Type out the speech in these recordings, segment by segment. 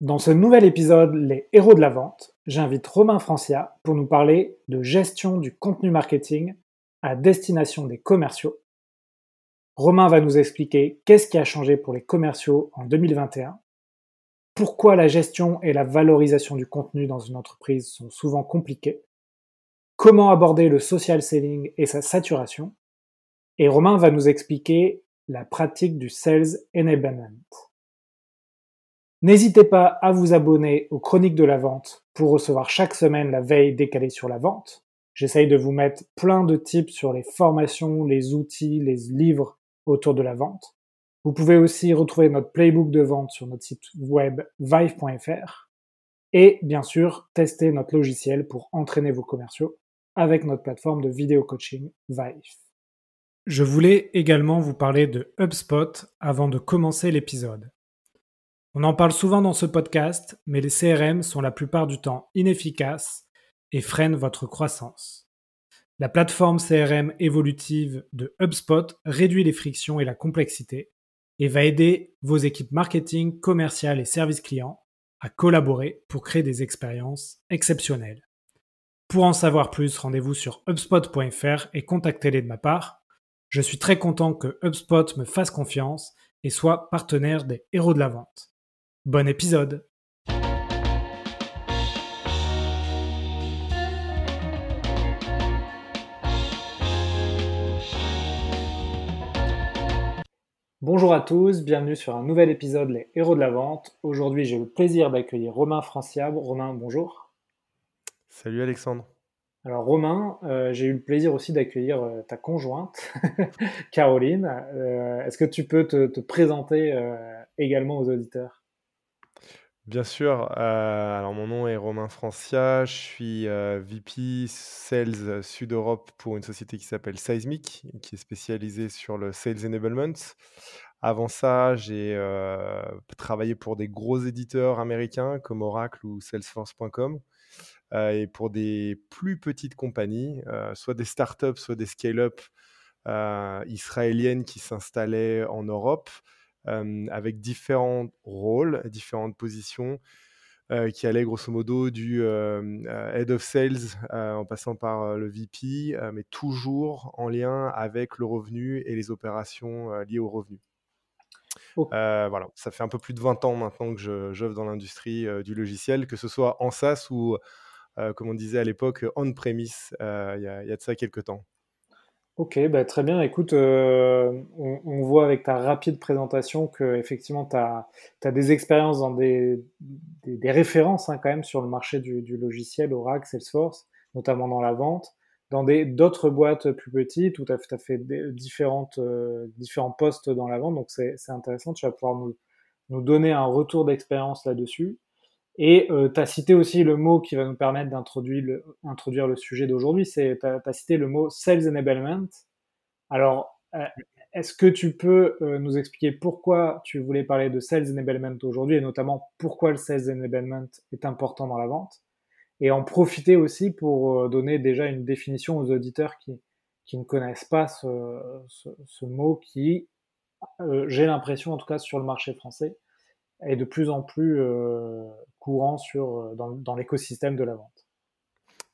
Dans ce nouvel épisode Les héros de la vente, j'invite Romain Francia pour nous parler de gestion du contenu marketing à destination des commerciaux. Romain va nous expliquer qu'est-ce qui a changé pour les commerciaux en 2021, pourquoi la gestion et la valorisation du contenu dans une entreprise sont souvent compliquées, comment aborder le social selling et sa saturation, et Romain va nous expliquer la pratique du sales enablement. N'hésitez pas à vous abonner aux Chroniques de la Vente pour recevoir chaque semaine la veille décalée sur la vente. J'essaye de vous mettre plein de tips sur les formations, les outils, les livres autour de la vente. Vous pouvez aussi retrouver notre playbook de vente sur notre site web vive.fr et bien sûr tester notre logiciel pour entraîner vos commerciaux avec notre plateforme de vidéo coaching Vive. Je voulais également vous parler de HubSpot avant de commencer l'épisode. On en parle souvent dans ce podcast, mais les CRM sont la plupart du temps inefficaces et freinent votre croissance. La plateforme CRM évolutive de HubSpot réduit les frictions et la complexité et va aider vos équipes marketing, commerciales et services clients à collaborer pour créer des expériences exceptionnelles. Pour en savoir plus, rendez-vous sur hubspot.fr et contactez-les de ma part. Je suis très content que HubSpot me fasse confiance et soit partenaire des héros de la vente. Bon épisode Bonjour à tous, bienvenue sur un nouvel épisode Les Héros de la Vente. Aujourd'hui j'ai le plaisir d'accueillir Romain Franciable. Romain, bonjour. Salut Alexandre. Alors Romain, euh, j'ai eu le plaisir aussi d'accueillir euh, ta conjointe, Caroline. Euh, est-ce que tu peux te présenter également aux auditeurs? Bien sûr. Euh, alors mon nom est Romain Francia, je suis euh, VP Sales Sud Europe pour une société qui s'appelle Seismic, qui est spécialisée sur le Sales Enablement. Avant ça, j'ai euh, travaillé pour des gros éditeurs américains comme Oracle ou Salesforce.com et pour des plus petites compagnies, soit des startups, soit des scale-up israéliennes qui s'installaient en Europe avec différents rôles, différentes positions. qui allaient grosso modo du head of sales en passant par le VP, mais toujours en lien avec le revenu et les opérations liées au revenu. voilà, ça fait un peu plus de 20 ans maintenant que j'œuvre dans l'industrie du logiciel, que ce soit en SaaS ou, comme on disait à l'époque, on-premise, il y, a de ça quelques temps. Ok, bah très bien. Écoute, euh, on, voit avec ta rapide présentation que effectivement tu as, des expériences dans des, des, références hein, quand même sur le marché du, du, logiciel Oracle, Salesforce, notamment dans la vente, dans d'autres boîtes plus petites où tu as, fait différentes, euh, différents postes dans la vente. Donc c'est intéressant, tu vas pouvoir nous, nous donner un retour d'expérience là-dessus. Et euh, tu as cité aussi le mot qui va nous permettre d'introduire le, introduire le sujet d'aujourd'hui, c'est tu as, cité le mot Sales Enablement. Alors, euh, est-ce que tu peux euh, nous expliquer pourquoi tu voulais parler de Sales Enablement aujourd'hui et notamment pourquoi le Sales Enablement est important dans la vente? Et en profiter aussi pour euh, donner déjà une définition aux auditeurs qui, qui ne connaissent pas ce, ce, ce mot qui, j'ai l'impression en tout cas sur le marché français, est de plus en plus euh, courant euh, dans, dans l'écosystème de la vente.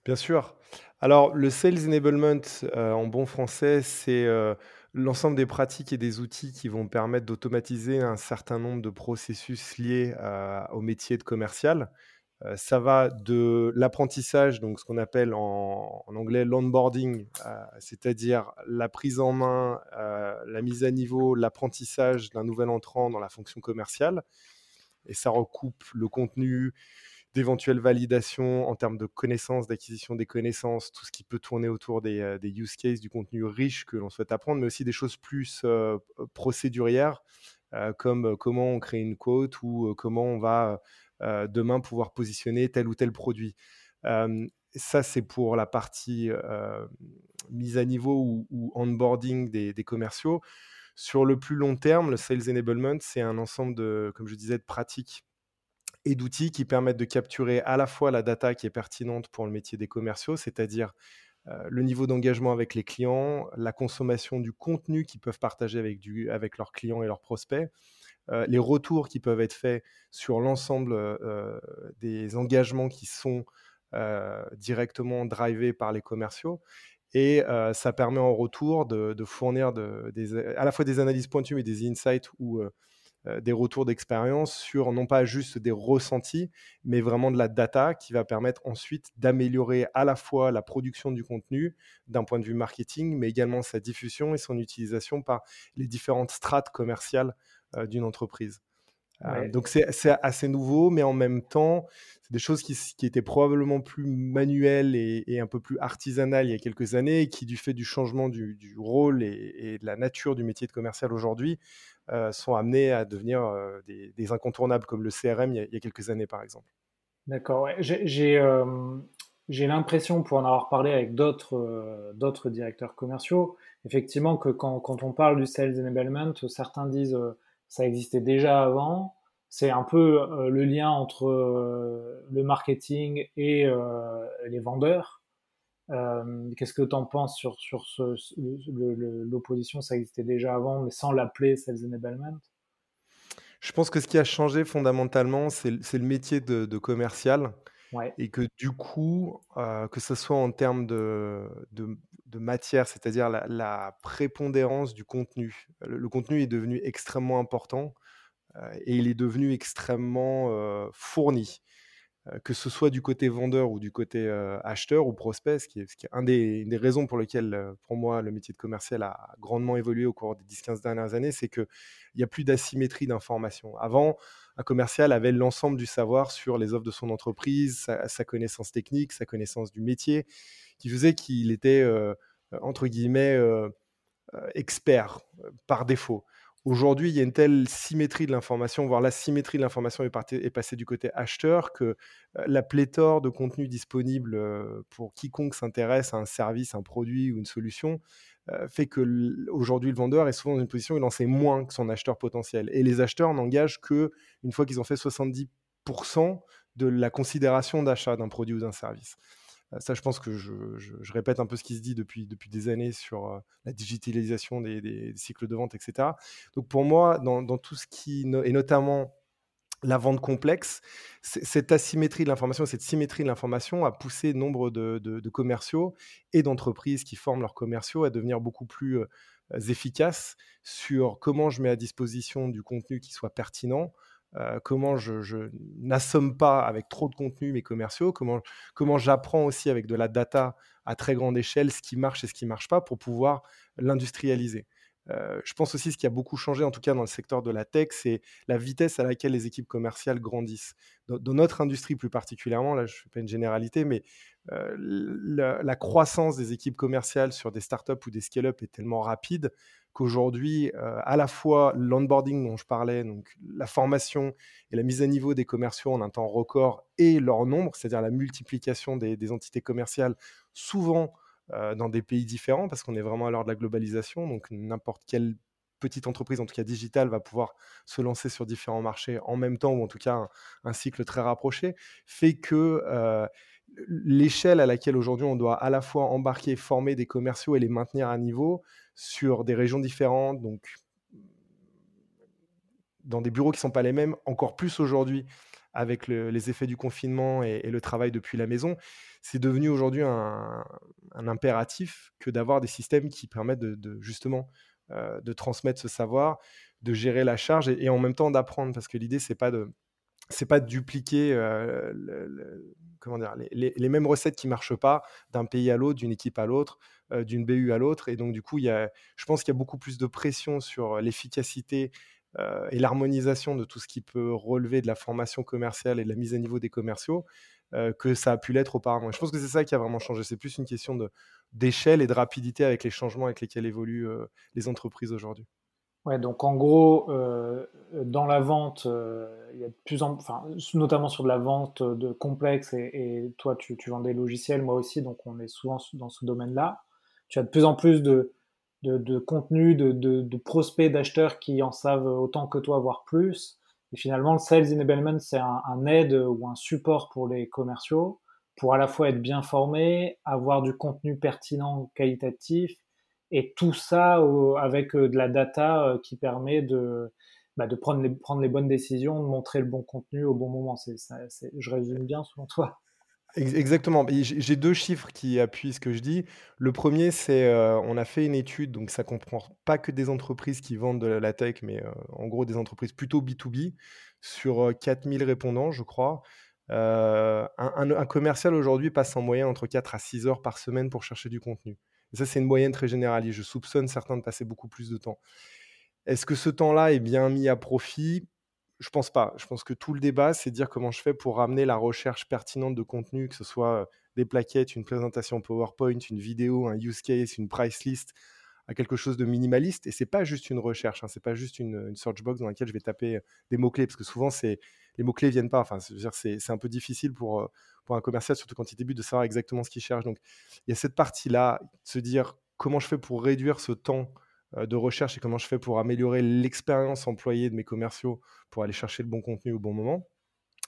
Bien sûr. Alors, le Sales Enablement, euh, en bon français, c'est l'ensemble des pratiques et des outils qui vont permettre d'automatiser un certain nombre de processus liés au métier de commercial. ça va de l'apprentissage, donc ce qu'on appelle en, en anglais l'onboarding, c'est-à-dire la prise en main, la mise à niveau, l'apprentissage d'un nouvel entrant dans la fonction commerciale et ça recoupe le contenu d'éventuelles validations en termes de connaissances, d'acquisition des connaissances, tout ce qui peut tourner autour des, euh, use cases, du contenu riche que l'on souhaite apprendre, mais aussi des choses plus euh, procédurières, euh, comme comment on crée une quote ou comment on va demain pouvoir positionner tel ou tel produit. ça, c'est pour la partie mise à niveau ou, onboarding des commerciaux. Sur le plus long terme, le Sales Enablement, c'est un ensemble de, comme je disais, de pratiques et d'outils qui permettent de capturer à la fois la data qui est pertinente pour le métier des commerciaux, c'est-à-dire euh, le niveau d'engagement avec les clients, la consommation du contenu qu'ils peuvent partager avec, leurs clients et leurs prospects, les retours qui peuvent être faits sur l'ensemble des engagements qui sont directement drivés par les commerciaux. Et ça permet en retour de, fournir à la fois des analyses pointues et des insights ou des retours d'expérience sur non pas juste des ressentis, mais vraiment de la data qui va permettre ensuite d'améliorer à la fois la production du contenu d'un point de vue marketing, mais également sa diffusion et son utilisation par les différentes strates commerciales d'une entreprise. Donc c'est assez nouveau, mais en même temps, c'est des choses qui, étaient probablement plus manuelles et, un peu plus artisanales il y a quelques années, et qui du fait du changement du, rôle et, de la nature du métier de commercial aujourd'hui, euh, sont amenées à devenir euh, des, incontournables, comme le CRM il y a, quelques années par exemple. D'accord, euh, j'ai l'impression, pour en avoir parlé avec d'autres directeurs commerciaux, effectivement que quand, quand, on parle du sales enablement, certains disent ça existait déjà avant, c'est un peu euh, le lien entre euh, le marketing et euh, les vendeurs. Qu'est-ce que tu en penses sur, sur l'opposition? Ça existait déjà avant, mais sans l'appeler Sales Enablement Je pense que ce qui a changé fondamentalement, c'est le métier de, commercial. Et que du coup, que ce soit en termes de, matière, c'est-à-dire la, prépondérance du contenu, le, contenu est devenu extrêmement important. Et il est devenu extrêmement fourni que ce soit du côté vendeur ou du côté acheteur ou prospect, ce qui est, ce un des, une des raisons pour lesquelles, pour moi, le métier de commercial a grandement évolué au cours des 10-15 dernières années, c'est qu'il n'y a plus d'asymétrie d'information. Avant, un commercial avait l'ensemble du savoir sur les offres de son entreprise, sa, connaissance technique, sa connaissance du métier, qui faisait qu'il était, entre guillemets, expert par défaut. Aujourd'hui, il y a une telle symétrie de l'information, voire la symétrie de l'information est, passée du côté acheteur, que euh, la pléthore de contenus disponibles euh, pour quiconque s'intéresse à un service, un produit ou une solution euh, fait que aujourd'hui le vendeur est souvent dans une position où il en sait moins que son acheteur potentiel. Et les acheteurs n'engagent que une fois qu'ils ont fait 70% de la considération d'achat d'un produit ou d'un service. Euh, ça, je pense que je, répète un peu ce qui se dit depuis, depuis des années sur euh, la digitalisation des, cycles de vente, etc. Donc pour moi, dans, tout ce qui, et notamment la vente complexe, cette asymétrie de l'information, cette symétrie de l'information a poussé nombre de, commerciaux et d'entreprises qui forment leurs commerciaux à devenir beaucoup plus euh, efficaces sur comment je mets à disposition du contenu qui soit pertinent, euh, comment je, n'assomme pas avec trop de contenu mes commerciaux, comment, comment j'apprends aussi avec de la data à très grande échelle ce qui marche et ce qui ne marche pas pour pouvoir l'industrialiser. Euh, je pense aussi ce qui a beaucoup changé, en tout cas dans le secteur de la tech, c'est la vitesse à laquelle les équipes commerciales grandissent. Dans, notre industrie plus particulièrement, là je ne fais pas une généralité, mais euh, la, croissance des équipes commerciales sur des startups ou des scale-up est tellement rapide qu'aujourd'hui, euh, à la fois l'onboarding dont je parlais, donc la formation et la mise à niveau des commerciaux en un temps record et leur nombre, c'est-à-dire la multiplication des, entités commerciales, souvent dans des pays différents, parce qu'on est vraiment à l'heure de la globalisation, donc n'importe quelle petite entreprise, en tout cas digitale, va pouvoir se lancer sur différents marchés en même temps, ou en tout cas un, cycle très rapproché, fait que euh, l'échelle à laquelle aujourd'hui on doit à la fois embarquer, former des commerciaux et les maintenir à niveau sur des régions différentes, donc dans des bureaux qui ne sont pas les mêmes, encore plus aujourd'hui avec les effets du confinement et, le travail depuis la maison, c'est devenu aujourd'hui un, impératif que d'avoir des systèmes qui permettent de, justement euh, de transmettre ce savoir, de gérer la charge et, en même temps d'apprendre, parce que l'idée c'est pas de c'est pas de dupliquer euh, comment dire, les, mêmes recettes qui marchent pas d'un pays à l'autre, d'une équipe à l'autre, euh, d'une BU à l'autre. Et donc, du coup, y a, je pense qu'il y a beaucoup plus de pression sur l'efficacité euh, et l'harmonisation de tout ce qui peut relever de la formation commerciale et de la mise à niveau des commerciaux que ça a pu l'être auparavant. je pense que c'est ça qui a vraiment changé. C'est plus une question d'échelle et de rapidité avec les changements avec lesquels évoluent les entreprises aujourd'hui. Ouais, donc en gros, euh, dans la vente, euh, y a plus en, enfin, notamment sur de la vente de complexe, et, toi, tu, tu, vends des logiciels, moi aussi, donc on est souvent dans ce domaine-là. Tu as de plus en plus de, de, de contenu, de, de, prospects, d'acheteurs qui en savent autant que toi, voire plus. Et finalement, le sales enablement, c'est un, un, aide ou un support pour les commerciaux, pour à la fois être bien formés, avoir du contenu pertinent, qualitatif, et tout ça avec euh, de la data euh, qui permet de, bah, de prendre les, prendre les bonnes décisions, de montrer le bon contenu au bon moment. C'est, je résume bien selon toi. Exactement. J'ai deux chiffres qui appuient ce que je dis. Le premier, c'est euh, on a fait une étude, donc ça comprend pas que des entreprises qui vendent de la tech, mais euh, en gros des entreprises plutôt B2B, sur 4000 répondants, je crois. un, un commercial aujourd'hui passe en moyenne entre 4 à 6 heures par semaine pour chercher du contenu. Ça, c'est une moyenne très généraliste. Je soupçonne certains de passer beaucoup plus de temps. Est-ce que ce temps-là est bien mis à profit? Je pense pas. Je pense que tout le débat, c'est de dire comment je fais pour ramener la recherche pertinente de contenu, que ce soit des plaquettes, une présentation PowerPoint, une vidéo, un use case, une price list, à quelque chose de minimaliste. Et c'est pas juste une recherche, hein, c'est pas juste une, search box dans laquelle je vais taper des mots-clés, parce que souvent, c'est les mots-clés viennent pas. Enfin, c'est un peu difficile pour, pour un commercial, surtout quand il débute, de savoir exactement ce qu'il cherche. Donc, il y a cette partie-là, de se dire comment je fais pour réduire ce temps de recherche et comment je fais pour améliorer l'expérience employée de mes commerciaux pour aller chercher le bon contenu au bon moment.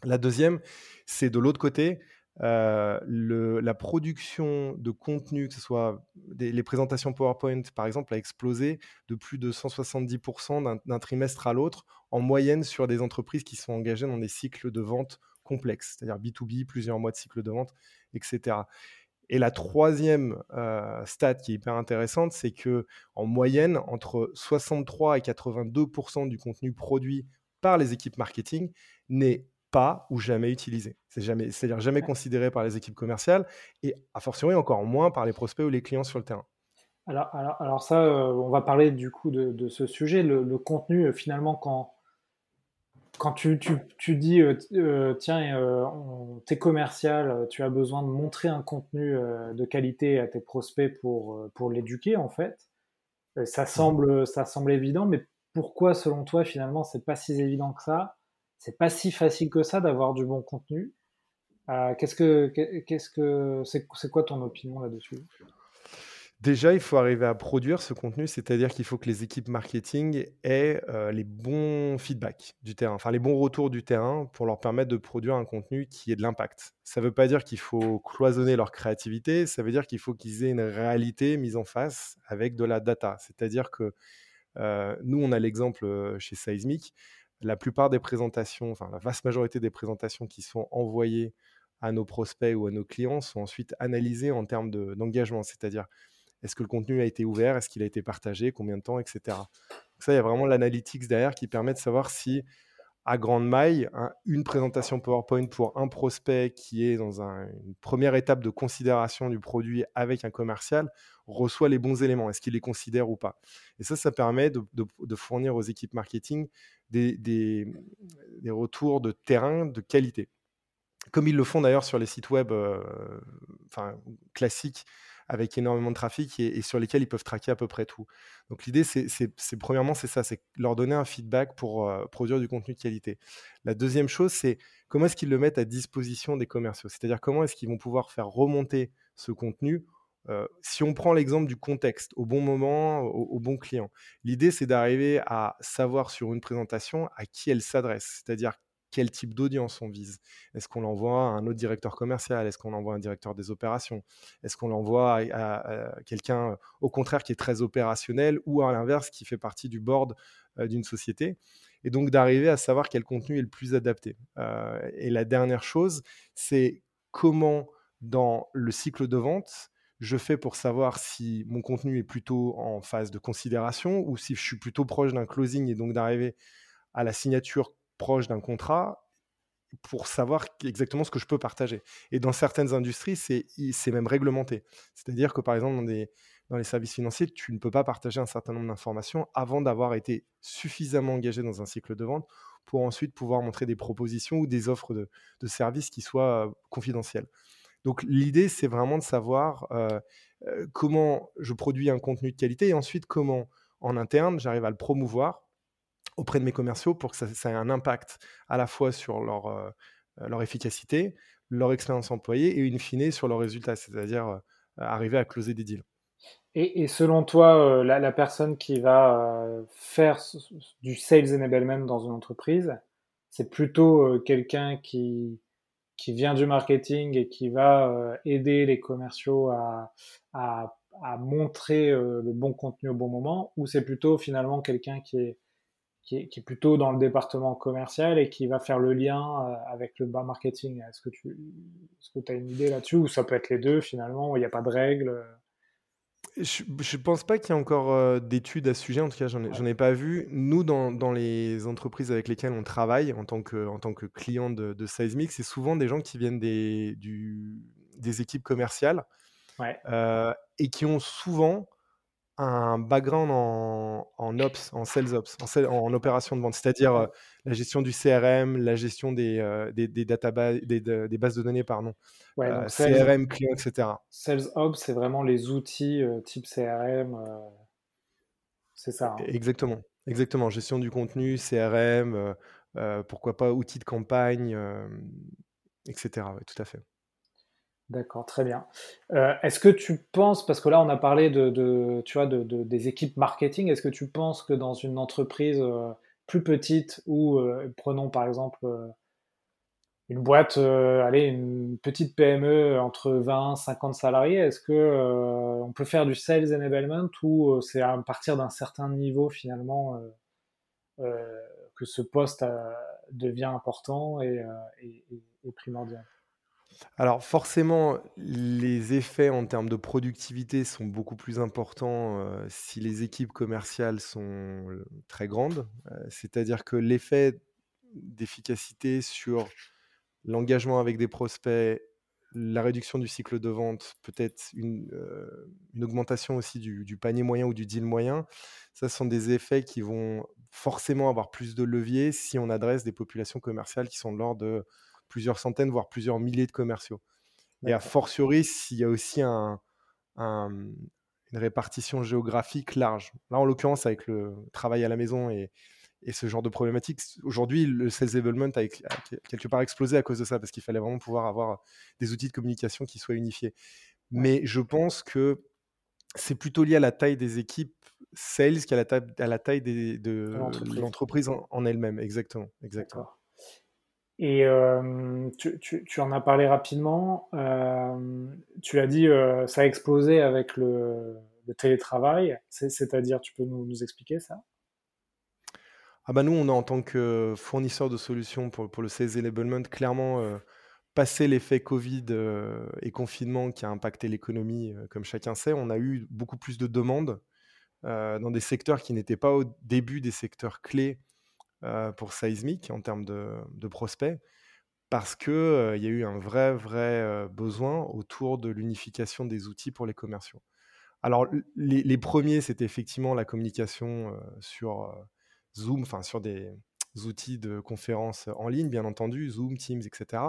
La deuxième, c'est de l'autre côté, le, la production de contenu, que ce soit les présentations PowerPoint par exemple, a explosé de plus de 170% d'un trimestre à l'autre, en moyenne sur des entreprises qui sont engagées dans des cycles de vente complexes, c'est-à-dire B2B, plusieurs mois de cycle de vente, etc. Et la troisième euh, stat qui est hyper intéressante, c'est que en moyenne, entre 63 et 82% du contenu produit par les équipes marketing n'est pas ou jamais utilisé. C'est jamais, c'est-à-dire jamais considéré par les équipes commerciales et a fortiori encore moins par les prospects ou les clients sur le terrain. Alors, alors, alors ça, euh, on va parler du coup de, ce sujet. Le, contenu, euh, finalement, quand, quand tu, tu, tu dis, euh, euh, tiens, euh, t'es commercial, tu as besoin de montrer un contenu de qualité à tes prospects pour, pour l'éduquer, en fait, ça semble, ça semble évident, mais pourquoi, selon toi, finalement, c'est pas si évident que ça? C'est pas si facile que ça d'avoir du bon contenu? Qu'est-ce que, qu'est-ce que, c'est quoi ton opinion là-dessus? Déjà, il faut arriver à produire ce contenu, c'est-à-dire qu'il faut que les équipes marketing aient euh, les bons feedbacks du terrain, enfin les bons retours du terrain pour leur permettre de produire un contenu qui ait de l'impact. Ça ne veut pas dire qu'il faut cloisonner leur créativité, ça veut dire qu'il faut qu'ils aient une réalité mise en face avec de la data. C'est-à-dire que euh, nous, on a l'exemple euh, chez Seismic, la plupart des présentations, enfin la vaste majorité des présentations qui sont envoyées à nos prospects ou à nos clients sont ensuite analysées en termes d'engagement, c'est-à-dire est-ce que le contenu a été ouvert Est-ce qu'il a été partagé Combien de temps Etc. Ça, il y a vraiment l'analytics derrière qui permet de savoir si, à grande maille, une présentation PowerPoint pour un prospect qui est dans une première étape de considération du produit avec un commercial reçoit les bons éléments. Est-ce qu'il les considère ou pas Et ça, ça permet de, fournir aux équipes marketing des, des, retours de terrain de qualité. Comme ils le font d'ailleurs sur les sites web euh, classiques avec énormément de trafic et, sur lesquels ils peuvent traquer à peu près tout. Donc l'idée, c'est premièrement, c'est ça, c'est leur donner un feedback pour euh, produire du contenu de qualité. La deuxième chose, c'est comment est-ce qu'ils le mettent à disposition des commerciaux? C'est-à-dire comment est-ce qu'ils vont pouvoir faire remonter ce contenu euh, si on prend l'exemple du contexte, au bon moment, au bon client, l'idée c'est d'arriver à savoir sur une présentation à qui elle s'adresse, c'est-à-dire quel type d'audience on vise. Est-ce qu'on l'envoie à un autre directeur commercial? Est-ce qu'on l'envoie à un directeur des opérations? Est-ce qu'on l'envoie à, quelqu'un, au contraire, qui est très opérationnel ou à l'inverse, qui fait partie du board euh, d'une société? Et donc d'arriver à savoir quel contenu est le plus adapté. Euh, et la dernière chose, c'est comment, dans le cycle de vente, je fais pour savoir si mon contenu est plutôt en phase de considération ou si je suis plutôt proche d'un closing et donc d'arriver à la signature proche d'un contrat pour savoir exactement ce que je peux partager. Et dans certaines industries, c'est même réglementé. C'est-à-dire que par exemple, dans, dans les services financiers, tu ne peux pas partager un certain nombre d'informations avant d'avoir été suffisamment engagé dans un cycle de vente pour ensuite pouvoir montrer des propositions ou des offres de, de services qui soient euh, confidentielles. Donc l'idée, c'est vraiment de savoir euh, euh, comment je produis un contenu de qualité et ensuite comment, en interne, j'arrive à le promouvoir auprès de mes commerciaux pour que ça, ait un impact à la fois sur leur, euh, leur efficacité, leur expérience employée et in fine sur leurs résultats, c'est-à-dire euh, arriver à closer des deals. Et, selon toi, euh, la, personne qui va faire du sales enablement dans une entreprise, c'est plutôt quelqu'un qui, qui vient du marketing et qui va aider les commerciaux à, à, à montrer le bon contenu au bon moment, ou c'est plutôt finalement quelqu'un qui est qui est, plutôt dans le département commercial et qui va faire le lien avec le bas marketing. Est-ce que tu est que as une idée là-dessus ou ça peut être les deux finalement, il n'y a pas de règles je ne pense pas qu'il y ait encore d'études à ce sujet, en tout cas, j'en ai, ai pas vu. Nous, dans, dans, les entreprises avec lesquelles on travaille en tant que, en tant que client de, de Seismic, c'est souvent des gens qui viennent des, du, des équipes commerciales et qui ont souvent un background en, en ops, en sales ops, en, en opération de vente, c'est-à-dire la gestion du CRM, la gestion des, des, des, databases, des, des, bases de données, pardon, CRM, client, etc. Sales ops, c'est vraiment les outils type CRM, c'est ça. Hein. Exactement, exactement. Gestion du contenu, CRM, pourquoi pas outils de campagne, etc. tout à fait. D'accord, très bien. Euh, est-ce que tu penses, parce que là on a parlé de, tu vois, de, des équipes marketing, est-ce que tu penses que dans une entreprise euh, plus petite ou euh, prenons par exemple une boîte, allez, une petite PME entre 20 50 salariés, est-ce que on peut faire du sales enablement ou c'est à partir d'un certain niveau finalement que ce poste devient important et primordial? Alors forcément, les effets en termes de productivité sont beaucoup plus importants, euh, si les équipes commerciales sont, euh, très grandes. Euh, c'est-à-dire que l'effet d'efficacité sur l'engagement avec des prospects, la réduction du cycle de vente, peut-être une, augmentation aussi du du panier moyen ou du deal moyen, ça sont des effets qui vont forcément avoir plus de levier si on adresse des populations commerciales qui sont de l'ordre de plusieurs centaines, voire plusieurs milliers de commerciaux. Et a fortiori, s'il y a aussi un, une répartition géographique large. Là, en l'occurrence, avec le travail à la maison et, et ce genre de problématique, aujourd'hui, le sales enablement a, quelque part explosé à cause de ça, parce qu'il fallait vraiment pouvoir avoir des outils de communication qui soient unifiés. Mais je pense que c'est plutôt lié à la taille des équipes sales qu'à la, taille, à la taille des, de l'entreprise en, en elle-même. Exactement. exactement. Et euh, tu, en as parlé rapidement. Euh, tu as dit euh, ça a explosé avec le, télétravail. C'est-à-dire, tu peux nous, expliquer ça? Ah bah nous, on a en tant que fournisseur de solutions pour, pour le Sales Enablement, clairement, euh, passé l'effet Covid et confinement qui a impacté l'économie, comme chacun sait, on a eu beaucoup plus de demandes dans des secteurs qui n'étaient pas au début des secteurs clés euh, pour Seismic en termes de, prospects, parce qu'il euh, y a eu un vrai, vrai euh, besoin autour de l'unification des outils pour les commerciaux. Alors, les, premiers, c'était effectivement la communication sur Zoom, enfin sur des outils de conférence en ligne, bien entendu, Zoom, Teams, etc.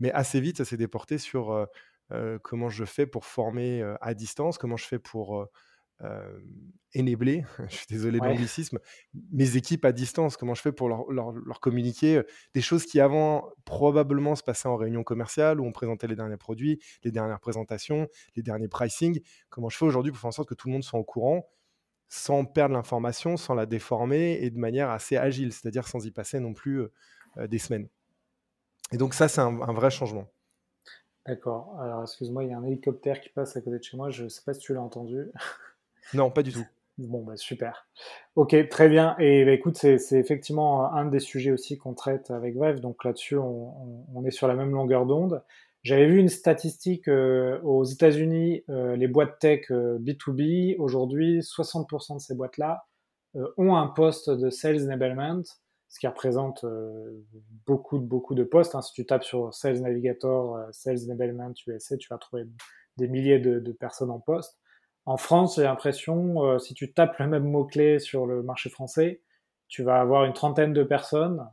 Mais assez vite, ça s'est déporté sur comment je fais pour former à distance, comment je fais pour euh, enabler, je suis désolé de l'anglicisme, mes équipes à distance, comment je fais pour leur, leur, communiquer des choses qui avant probablement se passaient en réunion commerciale où on présentait les derniers produits, les dernières présentations, les derniers pricing, comment je fais aujourd'hui pour faire en sorte que tout le monde soit au courant sans perdre l'information, sans la déformer et de manière assez agile, c'est-à-dire sans y passer non plus euh, des semaines. Et donc ça, c'est un, un vrai changement. D'accord. Alors, excuse-moi, il y a un hélicoptère qui passe à côté de chez moi. Je ne sais pas si tu l'as entendu. Non, pas du tout. Bon, bah, super. Ok, très bien. Et bah, écoute, c'est effectivement un des sujets aussi qu'on traite avec Bref. Donc là-dessus, on, est sur la même longueur d'onde. J'avais vu une statistique euh, aux États-Unis, euh, les boîtes tech B2B, euh, aujourd'hui, 60% de ces boîtes-là ont un poste de Sales Enablement, ce qui représente beaucoup, beaucoup de postes. Hein. Si tu tapes sur Sales Navigator, Sales Enablement USA, tu vas trouver des milliers de personnes en poste. En France, j'ai l'impression, euh, si tu tapes le même mot-clé sur le marché français, tu vas avoir une trentaine de personnes.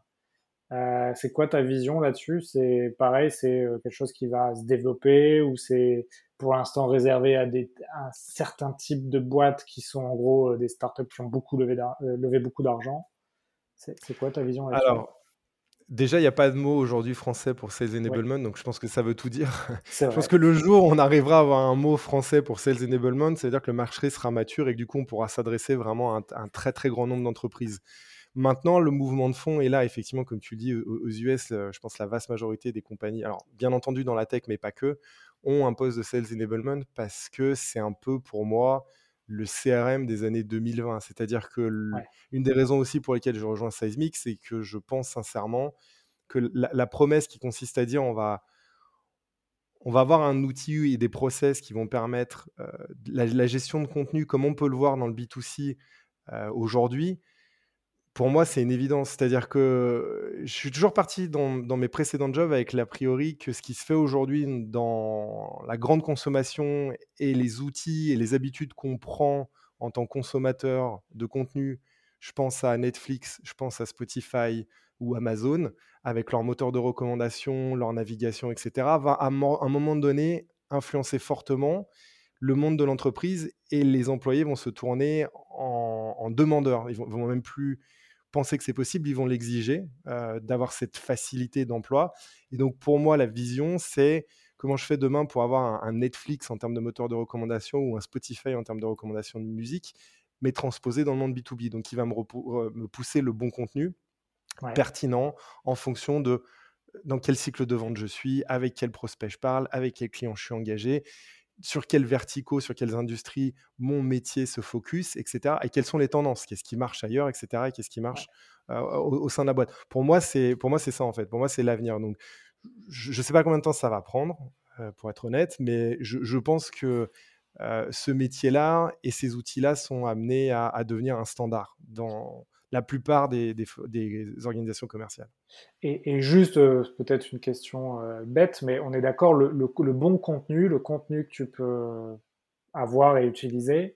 Euh, c'est quoi ta vision là-dessus? C'est pareil, c'est euh, quelque chose qui va se développer ou c'est pour l'instant réservé à, des, un certain type de boîtes qui sont en gros des startups qui ont beaucoup levé beaucoup d'argent? C'est quoi ta vision là-dessus? Déjà, il n'y a pas de mot aujourd'hui français pour Sales Enablement, donc je pense que ça veut tout dire. je pense que le jour où on arrivera à avoir un mot français pour Sales Enablement, ça veut dire que le marché sera mature et que du coup, on pourra s'adresser vraiment à un, très très grand nombre d'entreprises. Maintenant, le mouvement de fond est là, effectivement, comme tu dis, aux, US, euh, je pense la vaste majorité des compagnies, alors bien entendu dans la tech, mais pas que, ont un poste de Sales Enablement parce que c'est un peu pour moi le CRM des années 2020. C'est-à-dire que une des raisons aussi pour lesquelles je rejoins Seismic, c'est que je pense sincèrement que la, promesse qui consiste à dire on va, on va avoir un outil et des process qui vont permettre euh, la, gestion de contenu comme on peut le voir dans le B2C euh, aujourd'hui, pour moi, c'est une évidence. C'est-à-dire que je suis toujours parti dans, mes précédents jobs avec l'a priori que ce qui se fait aujourd'hui dans la grande consommation et les outils et les habitudes qu'on prend en tant que consommateur de contenu, je pense à Netflix, je pense à Spotify ou Amazon, avec leur moteur de recommandation, leur navigation, etc., va à un moment donné influencer fortement le monde de l'entreprise et les employés vont se tourner en, demandeurs. Ils vont, vont même plus penser que c'est possible, ils vont l'exiger, euh, d'avoir cette facilité d'emploi. Et donc, pour moi, la vision, c'est comment je fais demain pour avoir un, Netflix en termes de moteur de recommandation ou un Spotify en termes de recommandation de musique, mais transposé dans le monde B2B. Donc, il va me, me pousser le bon contenu pertinent en fonction de dans quel cycle de vente je suis, avec quel prospect je parle, avec quel client je suis engagé sur quels verticaux, sur quelles industries mon métier se focus, etc. Et quelles sont les tendances, qu'est-ce qui marche ailleurs, etc. Et qu'est-ce qui marche euh, au, sein de la boîte? Pour moi, c'est pour moi c'est ça en fait. Pour moi, c'est l'avenir. Donc, je ne sais pas combien de temps ça va prendre, euh, pour être honnête, mais je, pense que euh, ce métier-là et ces outils-là sont amenés à, devenir un standard dans la plupart des, organisations commerciales. Et, juste, euh, peut-être une question euh, bête, mais on est d'accord, le, bon contenu, le contenu que tu peux avoir et utiliser,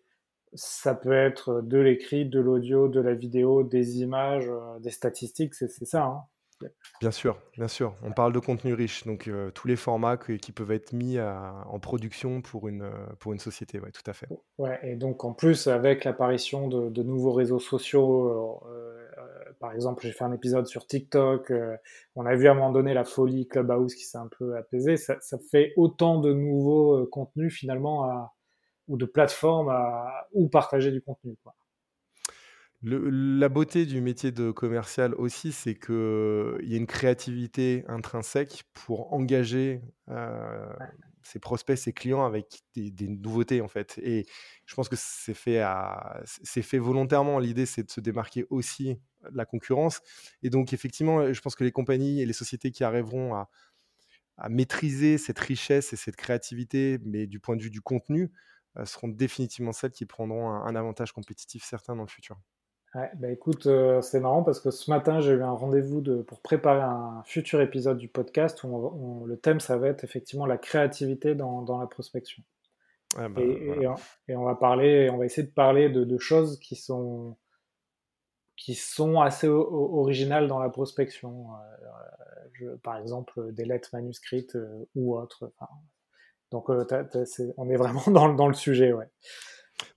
ça peut être de l'écrit, de l'audio, de la vidéo, des images, euh, des statistiques, c'est ça. Hein Bien sûr, bien sûr. On parle de contenu riche, donc tous les formats qui peuvent être mis en production pour une, pour une société, tout à fait. Ouais, et donc en plus, avec l'apparition de, nouveaux réseaux sociaux, par exemple, j'ai fait un épisode sur TikTok, on a vu à un moment donné la folie Clubhouse qui s'est un peu apaisée, ça, fait autant de nouveaux contenus finalement ou de plateformes où partager du contenu. Quoi la beauté du métier de commercial aussi, c'est qu'il y a une créativité intrinsèque pour engager ses prospects, ses clients avec des, nouveautés en fait. Et je pense que c'est fait, c'est fait volontairement. L'idée, c'est de se démarquer aussi de la concurrence. Et donc, effectivement, je pense que les compagnies et les sociétés qui arriveront à, maîtriser cette richesse et cette créativité, mais du point de vue du contenu, seront définitivement celles qui prendront un avantage compétitif certain dans le futur. Ouais, bah écoute, euh, c'est marrant parce que ce matin, j'ai eu un rendez-vous pour préparer un futur épisode du podcast où, le thème, ça va être effectivement la créativité dans, la prospection. Bah, et, on, va parler, on va essayer de parler de, choses qui sont, qui sont assez originales dans la prospection. Euh, par exemple, des lettres manuscrites euh, ou autres. donc, on est vraiment dans, dans le sujet, ouais.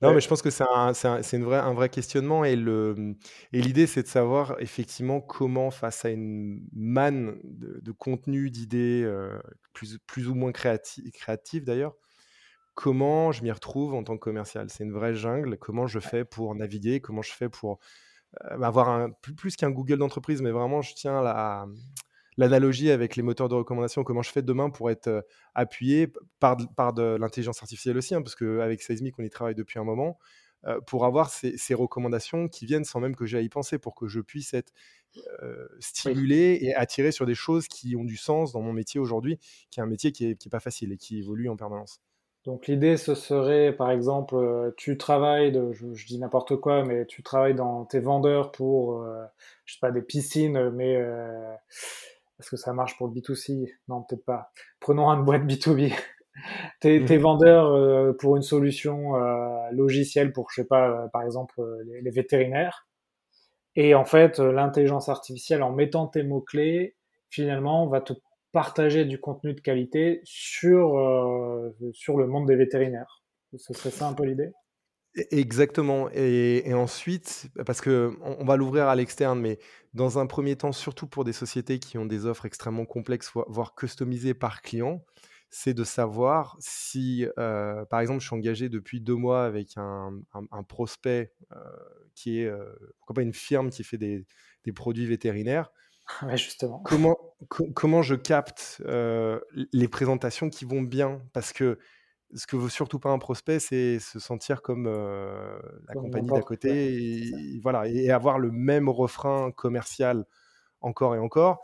Non, mais je pense que c'est un, c'est une vraie, un vrai questionnement et le, et l'idée, c'est de savoir effectivement comment, face à une manne de, contenu, d'idées euh, plus, plus ou moins créati- créatives d'ailleurs, comment je m'y retrouve en tant que commercial? C'est une vraie jungle. Comment je fais pour naviguer, comment je fais pour euh, avoir un, plus, plus qu'un Google d'entreprise, mais vraiment, je tiens la, l'analogie avec les moteurs de recommandation, comment je fais demain pour être euh, appuyé par, par de l'intelligence artificielle aussi, hein, parce qu'avec Seismic, on y travaille depuis un moment, euh, pour avoir ces, recommandations qui viennent sans même que j'aille y penser, pour que je puisse être euh, stimulé et attiré sur des choses qui ont du sens dans mon métier aujourd'hui, qui est un métier qui n'est qui est pas facile et qui évolue en permanence. Donc l'idée, ce serait, par exemple, tu travailles, de, je, dis n'importe quoi, mais tu travailles dans tes vendeurs pour, je sais pas, des piscines, mais est-ce que ça marche pour le B2C Non, peut-être pas. Prenons une boîte B2B. t'es, mhm. vendeur euh, pour une solution euh, logicielle pour, je sais pas, euh, par exemple, les, vétérinaires. Et en fait, l'intelligence artificielle, en mettant tes mots-clés, finalement, va te partager du contenu de qualité sur, sur le monde des vétérinaires. Ce serait ça un peu l'idée? Exactement. Et, ensuite, parce que on, va l'ouvrir à l'externe, mais dans un premier temps, surtout pour des sociétés qui ont des offres extrêmement complexes, voire customisées par client, c'est de savoir si, euh, par exemple, je suis engagé depuis deux mois avec un, prospect euh, qui est, euh, pourquoi pas une firme qui fait des, produits vétérinaires. Ouais, justement. Comment, comment je capte les présentations qui vont bien? Parce que ce que veut surtout pas un prospect, c'est se sentir comme, la Comme compagnie d'à ouais, côté et voilà et avoir le même refrain commercial encore et encore.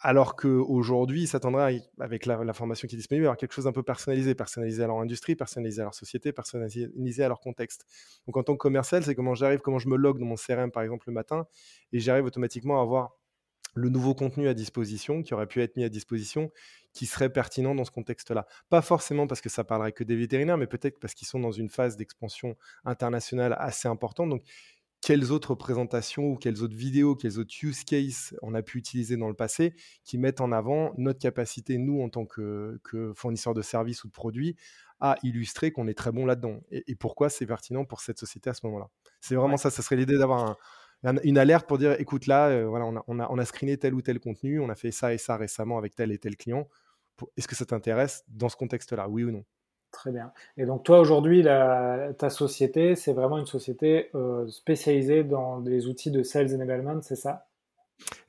Alors qu'aujourd'hui, à avec la la formation qui est disponible, à avoir quelque chose d'un peu personnalisé. Personnalisé à leur industrie, personnalisé à leur société, personnalisé à leur contexte. Donc en tant que commercial, c'est comment j'arrive, comment je me log dans mon CRM, par exemple, le matin et j'arrive automatiquement à avoir le nouveau contenu à disposition, qui aurait pu être mis à disposition, qui serait pertinent dans ce contexte-là. Pas forcément parce que ça parlerait que des vétérinaires, mais peut-être parce qu'ils sont dans une phase d'expansion internationale assez importante. Donc, quelles autres présentations ou quelles autres vidéos, quels autres use cases on a pu utiliser dans le passé qui mettent en avant notre capacité, nous, en tant que, que fournisseurs de services ou de produits, à illustrer qu'on est très bon là-dedans? Et, et pourquoi c'est pertinent pour cette société à ce moment-là? C'est vraiment Ouais. ça, ça serait l'idée d'avoir un, une alerte pour dire écoute là, euh, voilà, on a, on, a, on a screené tel ou tel contenu, on a fait ça et ça récemment avec tel et tel client. Est-ce que ça t'intéresse dans ce contexte-là, oui ou non? Très bien. Et donc toi aujourd'hui, ta société, c'est vraiment une société euh, spécialisée dans les outils de sales enablement, c'est ça?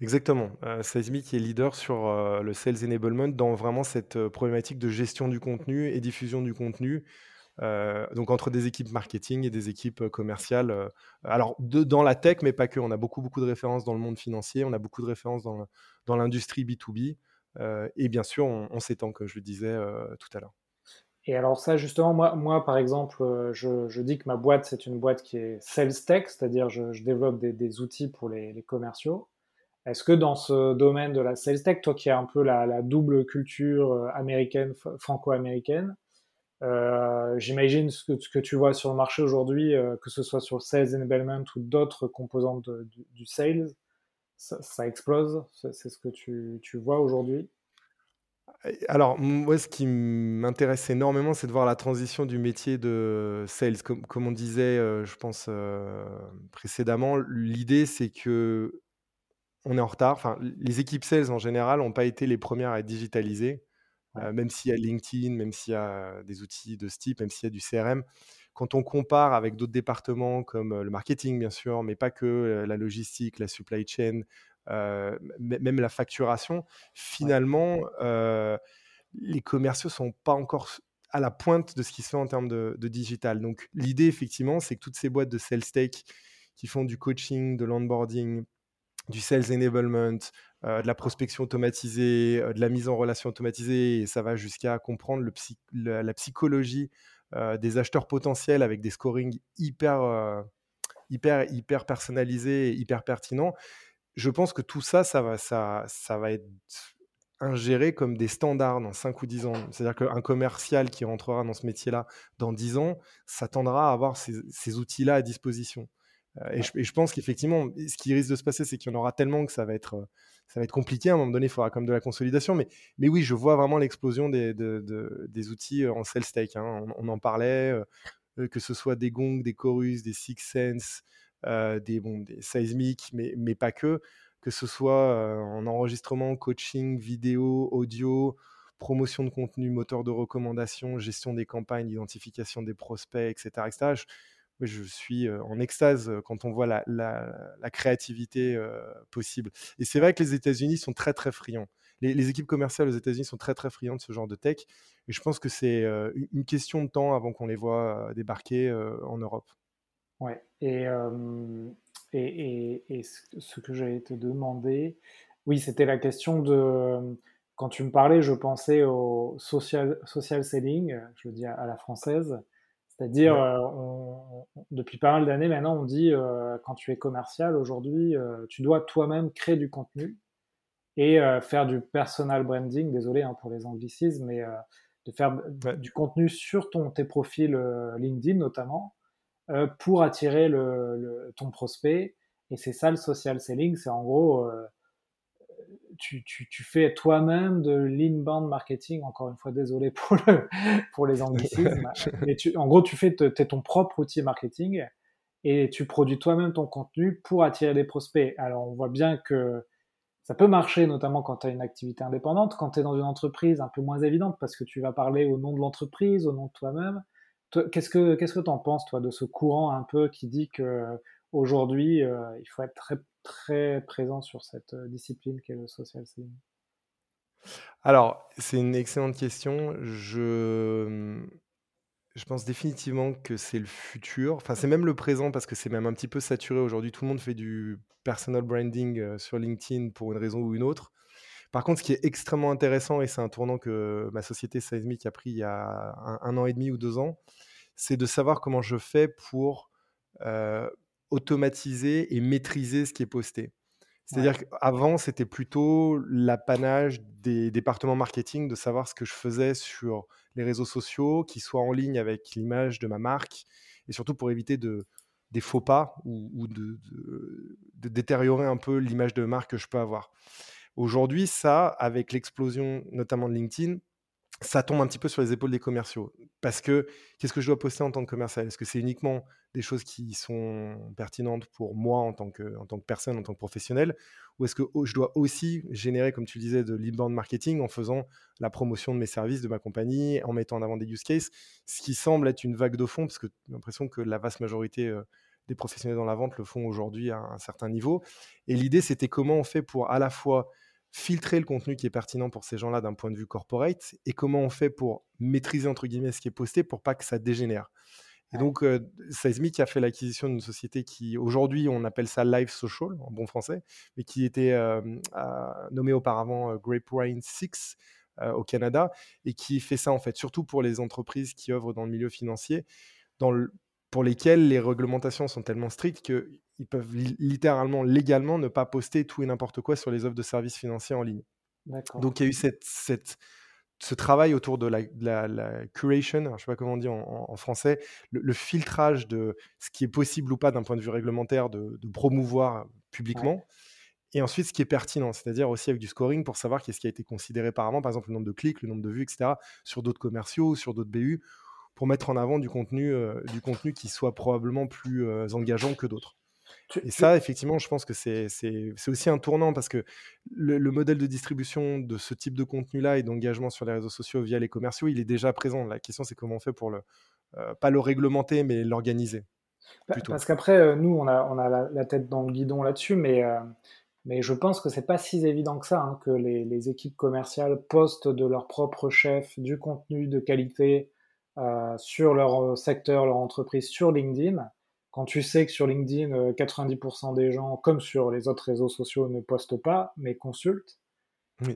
Exactement. Euh, Seismic est leader sur euh, le sales enablement dans vraiment cette euh, problématique de gestion du contenu et diffusion du contenu. Donc entre des équipes marketing et des équipes commerciales. alors de- dans la tech, mais pas que. On a beaucoup beaucoup de références dans le monde financier. On a beaucoup de références dans, le- dans l'industrie B2B. Euh, et bien sûr, on, on s'étend, comme je le disais euh, tout à l'heure. Et alors ça, justement, moi, par exemple, euh, je, dis que ma boîte, c'est une boîte qui est sales tech, c'est-à-dire je, développe des, outils pour les, commerciaux. Est-ce que dans ce domaine de la sales tech, toi qui as un peu la, double culture américaine, franco-américaine, j'imagine ce que, tu vois sur le marché aujourd'hui, que ce soit sur le sales enablement ou d'autres composantes du sales, ça, ça explose. C'est ce que tu, tu vois aujourd'hui? Alors, moi, ce qui m'intéresse énormément, c'est de voir la transition du métier de sales. Comme, comme on disait, euh, je pense, euh, précédemment, l'idée, c'est que on est en retard. Enfin, les équipes sales, en général, n'ont pas été les premières à être digitalisées, Ouais, euh, même s'il y a LinkedIn, même s'il y a des outils de ce type, même s'il y a du CRM. Quand on compare avec d'autres départements comme euh, le marketing, bien sûr, mais pas que, euh, la logistique, la supply chain, euh, même la facturation, ouais, finalement, euh, les commerciaux sont pas encore à la pointe de ce qui se fait en termes de, de digital. Donc, l'idée, effectivement, c'est que toutes ces boîtes de sales tech qui font du coaching, de l'onboarding, du sales enablement, euh, de la prospection automatisée, de la mise en relation automatisée, et ça va jusqu'à comprendre le psy- la, la psychologie des acheteurs potentiels avec des scorings hyper, euh, hyper, hyper personnalisés et hyper pertinents. Je pense que tout ça, ça va, ça, ça va être ingéré comme des standards dans 5 ou 10 ans. C'est-à-dire qu'un commercial qui rentrera dans ce métier-là dans 10 ans s'attendra à avoir ces, outils-là à disposition. Euh, et, je, pense qu'effectivement, ce qui risque de se passer, c'est qu'il y en aura tellement que ça va être, euh, ça va être compliqué. À un moment donné, il faudra comme de la consolidation. Mais, mais oui, je vois vraiment l'explosion des, de- de- des outils euh, en tech. hein. On, en parlait, euh, euh, que ce soit des Gong, des Chorus, des Six Sense, des, bon, des Seismic, mais, mais pas que. Que ce soit en enregistrement, coaching, vidéo, audio, promotion de contenu, moteur de recommandation, gestion des campagnes, identification des prospects, etc. je suis en extase quand on voit la, créativité possible. Et c'est vrai que les États-Unis sont très très friands. Les, équipes commerciales aux États-Unis sont très très friands de ce genre de tech. Et je pense que c'est une question de temps avant qu'on les voit débarquer en Europe. ouais. Et, et, et, ce que j'allais te demander, oui, c'était la question de, quand tu me parlais, je pensais au social, social selling, je le dis à la française, c'est-à-dire, Ouais, euh, on- on- depuis pas mal d'années maintenant, on dit, euh, quand tu es commercial aujourd'hui, euh, tu dois toi-même créer du contenu et euh, faire du personal branding, désolé hein, pour les anglicismes, mais euh, de faire ouais. du contenu sur ton, tes profils LinkedIn notamment, euh, pour attirer le, le- ton prospect. Et c'est ça le social selling, c'est en gros, euh, tu, tu, tu fais toi-même de l'inbound marketing, encore une fois, désolé pour, le, pour les anglicismes, mais tu, en gros, tu fais t'es ton propre outil marketing et tu produis toi-même ton contenu pour attirer des prospects. Alors, on voit bien que ça peut marcher, notamment quand tu as une activité indépendante, quand tu es dans une entreprise un peu moins évidente, parce que tu vas parler au nom de l'entreprise, au nom de toi-même. Toi, Qu'est-ce que qu'est-ce que t'en penses, toi, de ce courant un peu qui dit que aujourd'hui, euh, il faut être très très présent sur cette euh, discipline qu'est le social selling. Alors, c'est une excellente question. Je Je pense définitivement que c'est le futur. Enfin, c'est même le présent parce que c'est même un petit peu saturé aujourd'hui. Tout le monde fait du personal branding euh, sur LinkedIn pour une raison ou une autre. Par contre, ce qui est extrêmement intéressant, et c'est un tournant que ma société Seismic a pris il y a un, an et demi ou deux ans, c'est de savoir comment je fais pour automatiser et maîtriser ce qui est posté. C'est-à-dire qu'avant, c'était plutôt l'apanage des départements marketing de savoir ce que je faisais sur les réseaux sociaux, qui soient en ligne avec l'image de ma marque, et surtout pour éviter de, des faux pas ou, de, de, détériorer un peu l'image de marque que je peux avoir. Aujourd'hui, ça, avec l'explosion notamment de LinkedIn, ça tombe un petit peu sur les épaules des commerciaux. Parce que qu'est-ce que je dois poster en tant que commercial? Est-ce que c'est uniquement des choses qui sont pertinentes pour moi en tant que, en tant que personne, en tant que professionnel? Ou est-ce que oh, je dois aussi générer, comme tu disais, de l'inbound marketing en faisant la promotion de mes services, de ma compagnie, en mettant en avant des use cases? Ce qui semble être une vague de fond, parce que j'ai l'impression que la vaste majorité euh, des professionnels dans la vente le font aujourd'hui à un certain niveau. Et l'idée, c'était comment on fait pour à la fois filtrer le contenu qui est pertinent pour ces gens-là d'un point de vue corporate et comment on fait pour maîtriser entre guillemets ce qui est posté pour pas que ça dégénère. Et donc, euh, Seismic a fait l'acquisition d'une société qui, aujourd'hui, on appelle ça Live Social, en bon français, mais qui était euh, nommée auparavant euh, Grapevine 6 euh, au Canada, et qui fait ça, en fait, surtout pour les entreprises qui œuvrent dans le milieu financier, dans le, pour lesquelles les réglementations sont tellement strictes que ils peuvent littéralement, légalement, ne pas poster tout et n'importe quoi sur les offres de services financiers en ligne. Donc il y a eu cette, cette, ce travail autour de la, la, curation, je ne sais pas comment on dit en, français, le, filtrage de ce qui est possible ou pas d'un point de vue réglementaire de, promouvoir publiquement. Et ensuite, ce qui est pertinent, c'est-à-dire aussi avec du scoring pour savoir qu'est-ce qui a été considéré par avant, par exemple le nombre de clics, le nombre de vues, etc., sur d'autres commerciaux, sur d'autres BU, pour mettre en avant du contenu, euh, du contenu qui soit probablement plus euh, engageant que d'autres et ça, effectivement, je pense que c'est aussi un tournant parce que le, modèle de distribution de ce type de contenu-là et d'engagement sur les réseaux sociaux via les commerciaux, il est déjà présent. La question, c'est comment on fait pour le, euh, pas le réglementer, mais l'organiser. Parce qu'après, euh, nous, on a, on a la, tête dans le guidon là-dessus, mais, euh, mais je pense que c'est pas si évident que ça, hein, que les, les, équipes commerciales postent de leur propre chef du contenu de qualité sur leur secteur, leur entreprise, sur LinkedIn quand tu sais que sur LinkedIn, 90% euh, des gens, comme sur les autres réseaux sociaux, ne postent pas, mais consultent.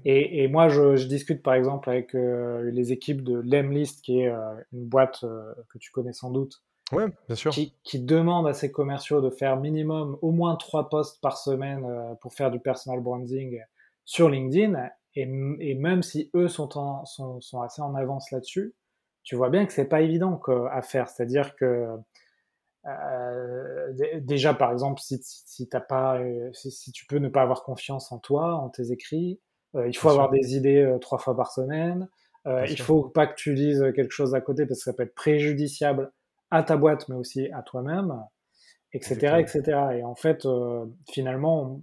Et, moi, je, discute par exemple avec euh, les équipes de Lemlist, qui est euh, une boîte que tu connais sans doute, ouais, bien sûr. Qui, demande à ses commerciaux de faire minimum au moins trois posts par semaine pour faire du personal branding sur LinkedIn. Et, même si eux sont, sont, sont assez en avance là-dessus, tu vois bien que c'est pas évident à faire. C'est-à-dire que euh, déjà, par exemple, si, si, t'as pas, euh, si, tu peux ne pas avoir confiance en toi, en tes écrits, euh, il faut avoir des idées trois fois par semaine. il faut pas que tu lises quelque chose à côté parce que ça peut être préjudiciable à ta boîte, mais aussi à toi-même, etc., etc. Et en fait, finalement,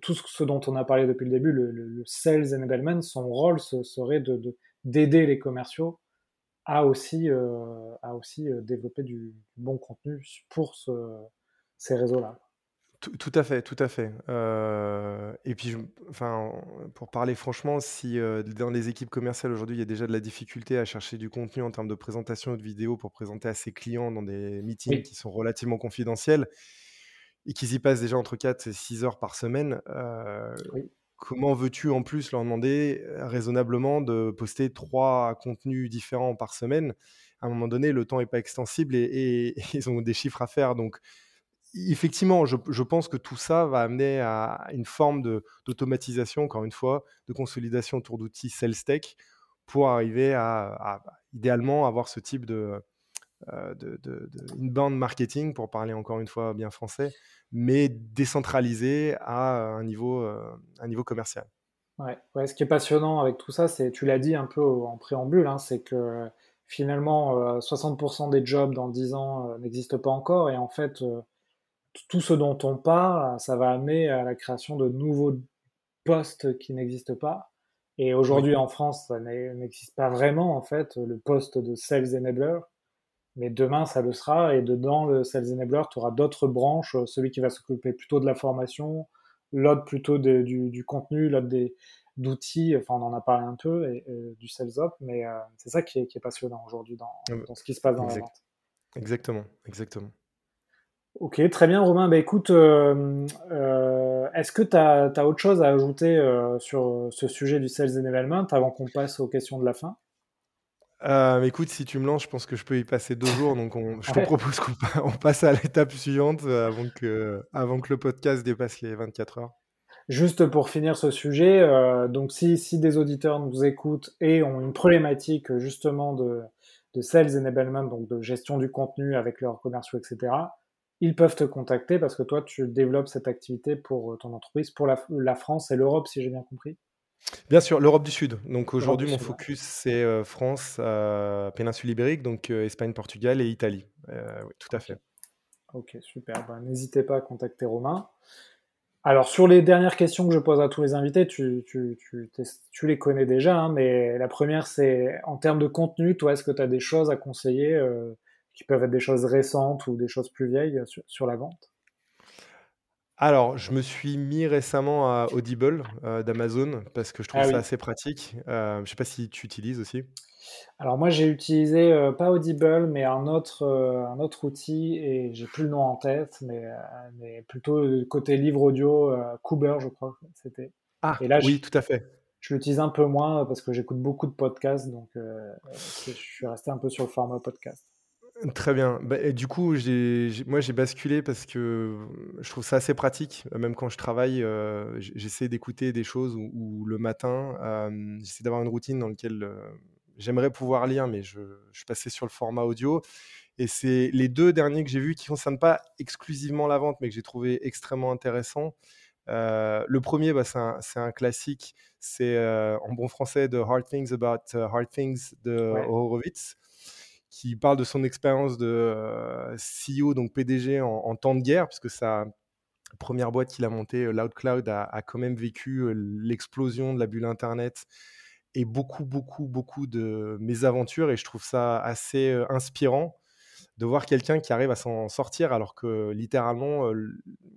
tout ce dont on a parlé depuis le début, le, le, sales enablement, son rôle serait de d'aider les commerciaux a aussi, euh, a aussi euh, développé du, bon contenu pour ces réseaux-là. Tout, à fait, tout à fait. Euh, et puis, enfin, pour parler franchement, si dans les équipes commerciales aujourd'hui, il y a déjà de la difficulté à chercher du contenu en termes de présentation ou de vidéo pour présenter à ses clients dans des meetings qui sont relativement confidentiels et qu'ils y passent déjà entre 4 et 6 heures par semaine, oui comment veux-tu en plus leur demander raisonnablement de poster trois contenus différents par semaine? À un moment donné, le temps n'est pas extensible et, ils ont des chiffres à faire. Donc, effectivement, je, pense que tout ça va amener à une forme d'automatisation, encore une fois, de consolidation autour d'outils SalesTech pour arriver à, idéalement avoir ce type de, de, de, inbound marketing, pour parler encore une fois bien français, mais décentralisé à un niveau, euh, un niveau commercial. Ouais. ouais, ce qui est passionnant avec tout ça, c'est, tu l'as dit un peu en préambule, hein, c'est que finalement, 60% euh, des jobs dans 10 ans euh, n'existent pas encore, et en fait, tout ce dont on parle, ça va amener à la création de nouveaux postes qui n'existent pas. Et aujourd'hui en France, ça n'existe pas vraiment en fait le poste de sales enabler mais demain ça le sera et dedans le Sales Enabler, tu auras d'autres branches, euh, celui qui va s'occuper plutôt de la formation, l'autre plutôt du, du, contenu, l'autre des, d'outils. Enfin, on en a parlé un peu et, du sales op, mais c'est ça qui est, qui est passionnant aujourd'hui dans, ah bah, dans, ce qui se passe dans la vente. Exactement, exactement. Ok, très bien Romain. Bah, écoute, euh, euh, est-ce que tu as, autre chose à ajouter euh, sur ce sujet du sales enablement avant qu'on passe aux questions de la fin? Écoute, si tu me lances, je pense que je peux y passer deux jours, donc je te propose qu'on passe à l'étape suivante avant que, avant que le podcast dépasse les 24 heures. Juste pour finir ce sujet, donc si, si, des auditeurs nous écoutent et ont une problématique justement de, de sales enablement, donc de gestion du contenu avec leurs commerciaux, etc., ils peuvent te contacter parce que toi, tu développes cette activité pour euh, ton entreprise, pour la, France et l'Europe, si j'ai bien compris. Bien sûr, l'Europe du Sud. Donc aujourd'hui, mon focus, c'est euh, France, euh, péninsule ibérique, donc Espagne, Portugal et Italie. oui, tout à fait. Ok, super. Ben, n'hésitez pas à contacter Romain. Alors, sur les dernières questions que je pose à tous les invités, tu, les connais déjà, hein, mais la première, c'est en termes de contenu, toi, est-ce que tu as des choses à conseiller qui peuvent être des choses récentes ou des choses plus vieilles sur, la vente? Alors, je me suis mis récemment à Audible euh, d'Amazon parce que je trouve ah ça assez pratique. Euh, je ne sais pas si tu utilises aussi. Alors moi, j'ai utilisé euh, pas Audible, mais un autre, un autre outil et j'ai plus le nom en tête, mais, mais plutôt côté livre audio, Cooper, je crois que c'était. Ah, et là, oui, tout à fait. Je l'utilise un peu moins parce que j'écoute beaucoup de podcasts, donc je suis resté un peu sur le format podcast. Très bien. Bah, et du coup, moi, j'ai basculé parce que je trouve ça assez pratique. Même quand je travaille, euh, j'essaie d'écouter des choses où, le matin, euh, j'essaie d'avoir une routine dans laquelle euh, j'aimerais pouvoir lire, mais je, suis passé sur le format audio. Et c'est les deux derniers que j'ai vus qui ne concernent pas exclusivement la vente, mais que j'ai trouvé extrêmement intéressants. le premier, bah, c'est un, classique. C'est en bon français The Hard Things About Hard Things de Horowitz qui parle de son expérience de euh, CEO, donc PDG en, temps de guerre, puisque sa première boîte qu'il a montée, euh, LoudCloud, a, a, quand même vécu euh, l'explosion de la bulle Internet et beaucoup, beaucoup, beaucoup de mésaventures. Et je trouve ça assez inspirant de voir quelqu'un qui arrive à s'en sortir, alors que littéralement,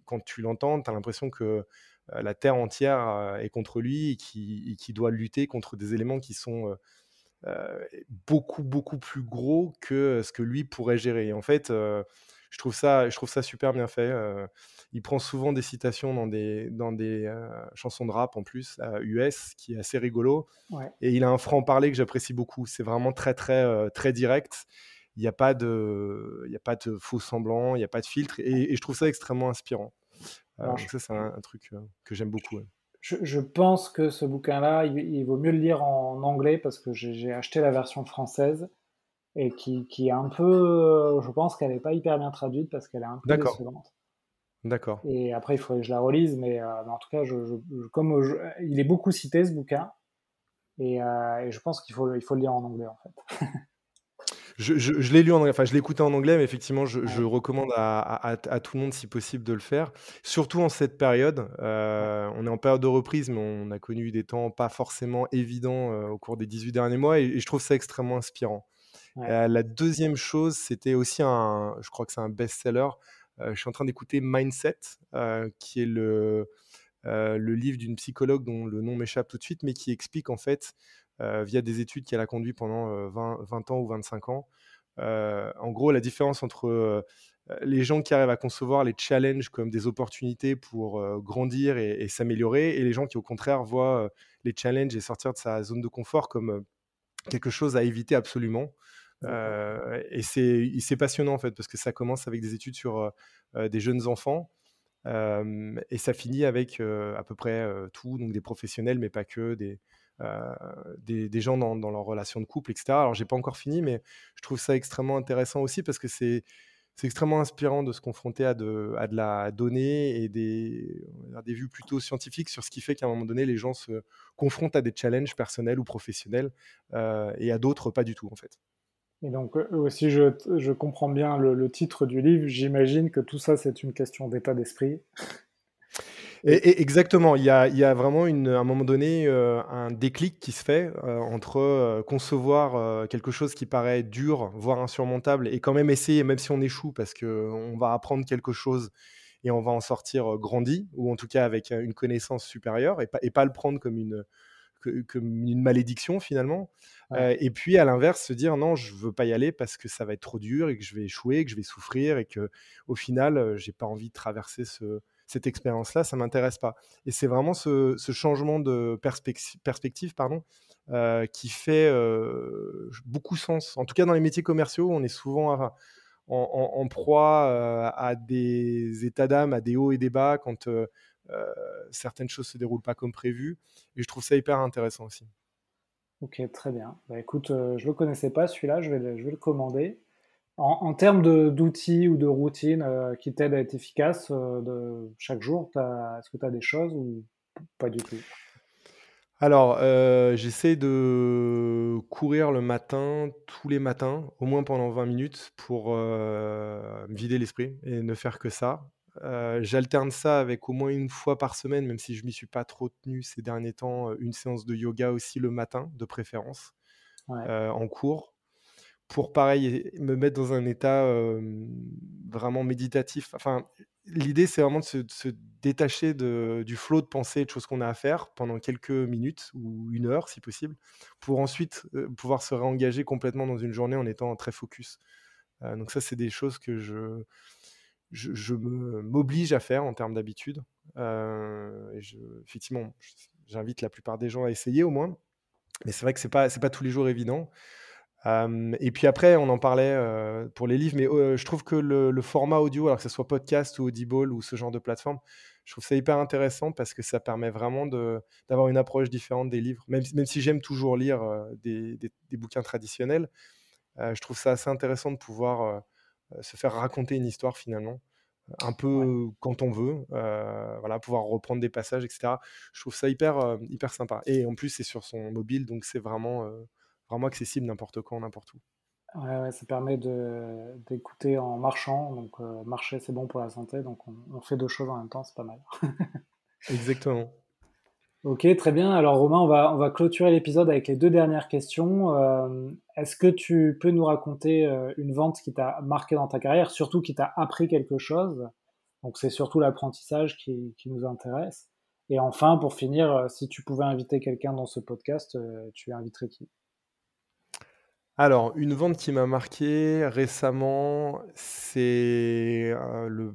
quand tu l'entends, tu as l'impression que la Terre entière est contre lui et qui, qui doit lutter contre des éléments qui sont beaucoup, beaucoup plus gros que ce que lui pourrait gérer. Et en fait, euh, je, trouve ça, je trouve ça super bien fait. Euh, il prend souvent des citations dans des, dans des chansons de rap en plus, US, qui est assez rigolo. Et il a un franc-parler que j'apprécie beaucoup. C'est vraiment très, très, très direct. Il n'y a, pas de, il a pas de faux semblants, il n'y a pas de filtre. Et, je trouve ça extrêmement inspirant. ça, c'est un, truc que j'aime beaucoup je, pense que ce bouquin-là, il, vaut mieux le lire en anglais parce que j'ai acheté la version française et qui, est un peu, je pense qu'elle n'est pas hyper bien traduite parce qu'elle est un peu décevante. D'accord. Et après, il faudrait que je la relise, mais, euh, en tout cas, je, comme il est beaucoup cité ce bouquin, et, euh, et je pense qu'il faut, il faut le lire en anglais en fait. Je, l'ai lu en anglais, enfin je écouté en anglais, mais effectivement, je, recommande à, tout le monde, si possible, de le faire. Surtout en cette période. Euh, on est en période de reprise, mais on a connu des temps pas forcément évidents euh, au cours des 18 derniers mois, et, je trouve ça extrêmement inspirant. Euh, la deuxième chose, c'était aussi un, je crois que c'est un best-seller. je suis en train d'écouter Mindset, qui est le, le livre d'une psychologue dont le nom m'échappe tout de suite, mais qui explique en fait via des études qu'elle a conduites pendant 20, euh, 20, ans ou 25 ans. Euh, en gros, la différence entre les gens qui arrivent à concevoir les challenges comme des opportunités pour grandir et, s'améliorer, et les gens qui, au contraire, voient les challenges et sortir de sa zone de confort comme quelque chose à éviter absolument. et c'est passionnant, en fait, parce que ça commence avec des études sur des jeunes enfants. et ça finit avec à peu près tout, donc des professionnels, mais pas que, des, euh, des, gens dans, leur relation de couple, etc. Alors, j'ai pas encore fini, mais je trouve ça extrêmement intéressant aussi parce que c'est c'est extrêmement inspirant de se confronter à de, à de la donnée et des, des vues plutôt scientifiques sur ce qui fait qu'à un moment donné, les gens se confrontent à des challenges personnels ou professionnels euh, et à d'autres pas du tout, en fait. Et donc, euh, si je, je comprends bien le titre du livre, j'imagine que tout ça, c'est une question d'état d'esprit. Et, exactement, il y a, il y a vraiment une, à un moment donné euh, un déclic qui se fait euh, entre euh, concevoir quelque chose qui paraît dur, voire insurmontable, et quand même essayer, même si on échoue, parce qu'on va apprendre quelque chose et on va en sortir grandi, ou en tout cas avec une connaissance supérieure, et pas, et pas le prendre comme une, comme une malédiction finalement. et puis à l'inverse, se dire non, je veux pas y aller parce que ça va être trop dur et que je vais échouer, que je vais souffrir et que au final, j'ai pas envie de traverser ce, cette expérience-là, ça m'intéresse pas. Et c'est vraiment ce, changement de perspective, pardon, qui fait beaucoup sens. En tout cas, dans les métiers commerciaux, on est souvent en, proie à des états d'âme, à des hauts et des bas quand certaines choses se déroulent pas comme prévu. Et je trouve ça hyper intéressant aussi. Ok, très bien. Bah, écoute, je le connaissais pas celui-là, je vais le commander. En, termes d'outils ou de routines qui t'aident à être efficace de chaque jour, est-ce que tu as des choses ou pas du tout? Alors, euh, j'essaie de courir le matin, tous les matins, au moins pendant 20 minutes pour, euh, me vider l'esprit et ne faire que ça. Euh, j'alterne ça avec au moins une fois par semaine, même si je m'y suis pas trop tenu ces derniers temps, une séance de yoga aussi le matin, de préférence, en cours pour pareil, me mettre dans un état, vraiment méditatif. Enfin L'idée, c'est vraiment de se, détacher du flot de pensée, de choses qu'on a à faire pendant quelques minutes ou une heure, si possible, pour ensuite pouvoir se réengager complètement dans une journée en étant très focus. Donc ça, c'est des choses que je, je, m'oblige à faire en termes d'habitude. Effectivement, j'invite la plupart des gens à essayer au moins. Mais c'est vrai que c'est pas, pas tous les jours évident et puis après, on en parlait pour les livres, mais je trouve que le, format audio, alors que ce soit podcast ou Audible ou ce genre de plateforme, je trouve ça hyper intéressant parce que ça permet vraiment d'avoir une approche différente des livres. Même, même si j'aime toujours lire des, des, bouquins traditionnels, je trouve ça assez intéressant de pouvoir se faire raconter une histoire finalement, un peu quand on veut, voilà, pouvoir reprendre des passages, etc. Je trouve ça hyper, hyper sympa. Et en plus, c'est sur son mobile, donc c'est vraiment vraiment accessible n'importe quand, n'importe où. Ouais, ça permet d'écouter en marchant. Donc, euh, marcher, c'est bon pour la santé. Donc, on, fait deux choses en même temps, c'est pas mal. Exactement. Ok, très bien. Alors, Romain, on va, on va clôturer l'épisode avec les deux dernières questions. Euh, est-ce que tu peux nous raconter euh, une vente qui t'a marqué dans ta carrière, surtout qui t'a appris quelque chose? Donc, c'est surtout l'apprentissage qui, qui, nous intéresse. Et enfin, pour finir, si tu pouvais inviter quelqu'un dans ce podcast, tu inviterais qui? Alors, une vente qui m'a marqué récemment, c'est euh, le,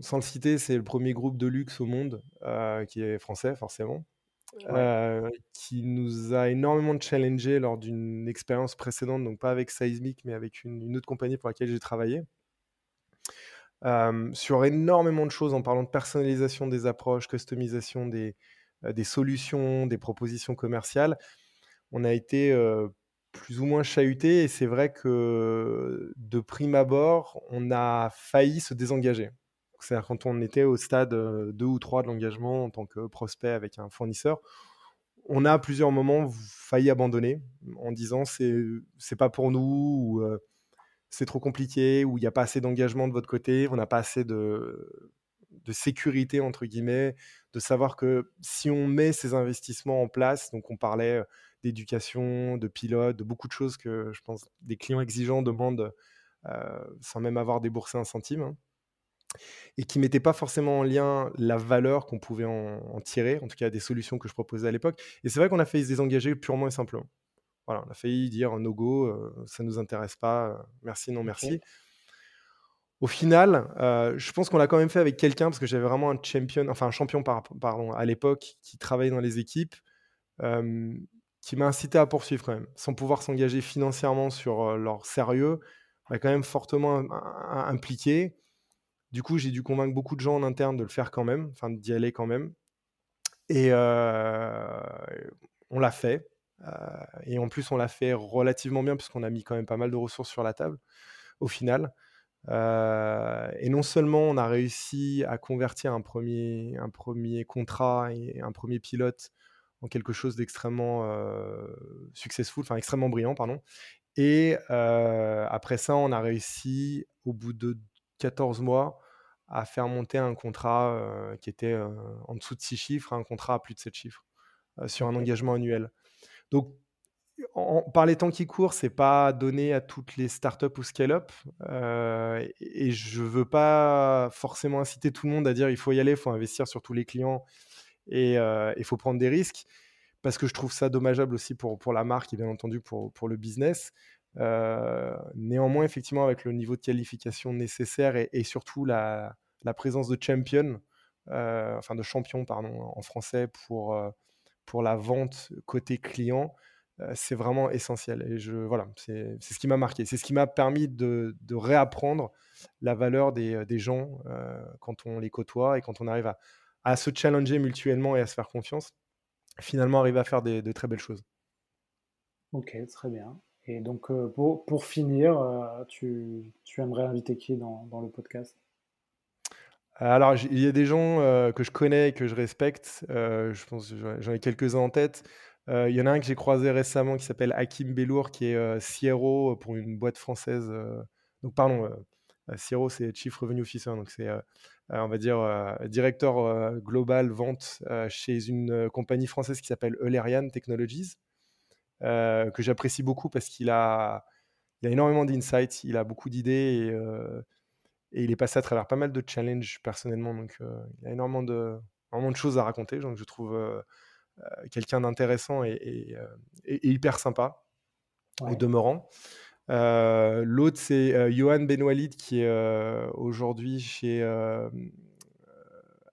sans le citer, c'est le premier groupe de luxe au monde euh, qui est français forcément, euh, qui nous a énormément challengé lors d'une expérience précédente, donc pas avec Seismic, mais avec une, autre compagnie pour laquelle j'ai travaillé. sur énormément de choses en parlant de personnalisation des approches, customisation des, des solutions, des propositions commerciales. On a été plus ou moins chahuté. Et c'est vrai que de prime abord, on a failli se désengager. C'est-à-dire quand on était au stade 2 ou 3 de l'engagement en tant que prospect avec un fournisseur, on a à plusieurs moments failli abandonner en disant c'est pas pour nous ou c'est trop compliqué ou il n'y a pas assez d'engagement de votre côté, on n'a pas assez de, de sécurité entre guillemets, de savoir que si on met ces investissements en place, donc on parlait d'éducation, de pilote, de beaucoup de choses que je pense des clients exigeants demandent euh, sans même avoir déboursé un centime. Hein, et qui ne mettaient pas forcément en lien la valeur qu'on pouvait en, tirer, en tout cas des solutions que je proposais à l'époque. Et c'est vrai qu'on a failli se désengager purement et simplement. Voilà, on a failli dire no go, euh, ça ne nous intéresse pas, euh, merci, non merci. Au final, je pense qu'on l'a quand même fait avec quelqu'un parce que j'avais vraiment un champion, enfin un champion pardon, à l'époque qui travaillait dans les équipes qui m'a incité à poursuivre quand même, sans pouvoir s'engager financièrement sur euh, leur sérieux, m'a quand même fortement impliqué. Du coup, j'ai dû convaincre beaucoup de gens en interne de le faire quand même, enfin d'y aller quand même. Et euh, on l'a fait. Euh, et en plus, on l'a fait relativement bien puisqu'on a mis quand même pas mal de ressources sur la table au final. et non seulement on a réussi à convertir un premier, un premier contrat et un premier pilote en quelque chose d'extrêmement successful, enfin extrêmement brillant, pardon. Et après ça, on a réussi, au bout de 14 mois, à faire monter un contrat qui était en dessous de 6 chiffres, un contrat à plus de 7 chiffres, sur un engagement annuel. Donc, par les temps qui courent, c'est pas donné à toutes les startups ou scale-up. et je veux pas forcément inciter tout le monde à dire il faut y aller, il faut investir sur tous les clients et il faut prendre des risques. parce que je trouve ça dommageable aussi pour, pour la marque et bien entendu pour, pour le business. néanmoins, effectivement, avec le niveau de qualification nécessaire et, surtout la, présence de champion, enfin de champion, pardon, en français pour, pour la vente côté client, c'est vraiment essentiel. Et je, voilà, c'est ce qui m'a marqué. C'est ce qui m'a permis de, de, réapprendre la valeur des, des gens quand on les côtoie et quand on arrive à, à, se challenger mutuellement et à se faire confiance. Finalement, arriver à faire des, de très belles choses. Ok, très bien. Et donc, pour, pour, finir, tu, tu, aimerais inviter qui dans, dans le podcast? Alors, il y a des gens que je connais et que je respecte. je pense j'en ai quelques-uns en tête. Il y en a un que j'ai croisé récemment qui s'appelle Hakim Bellour, qui est CRO pour une boîte française. donc, pardon, CRO, c'est Chief Revenue Officer. Donc, c'est, on va dire, directeur global vente chez une compagnie française qui s'appelle Eulerian Technologies, que j'apprécie beaucoup parce qu'il a, il a énormément d'insights, il a beaucoup d'idées et, et, il est passé à travers pas mal de challenges personnellement. Donc, il a énormément de, énormément de choses à raconter. Donc, je trouve euh, quelqu'un d'intéressant et, euh, hyper sympa, au demeurant. Euh, l'autre, c'est Johan Benwalid, qui est aujourd'hui chez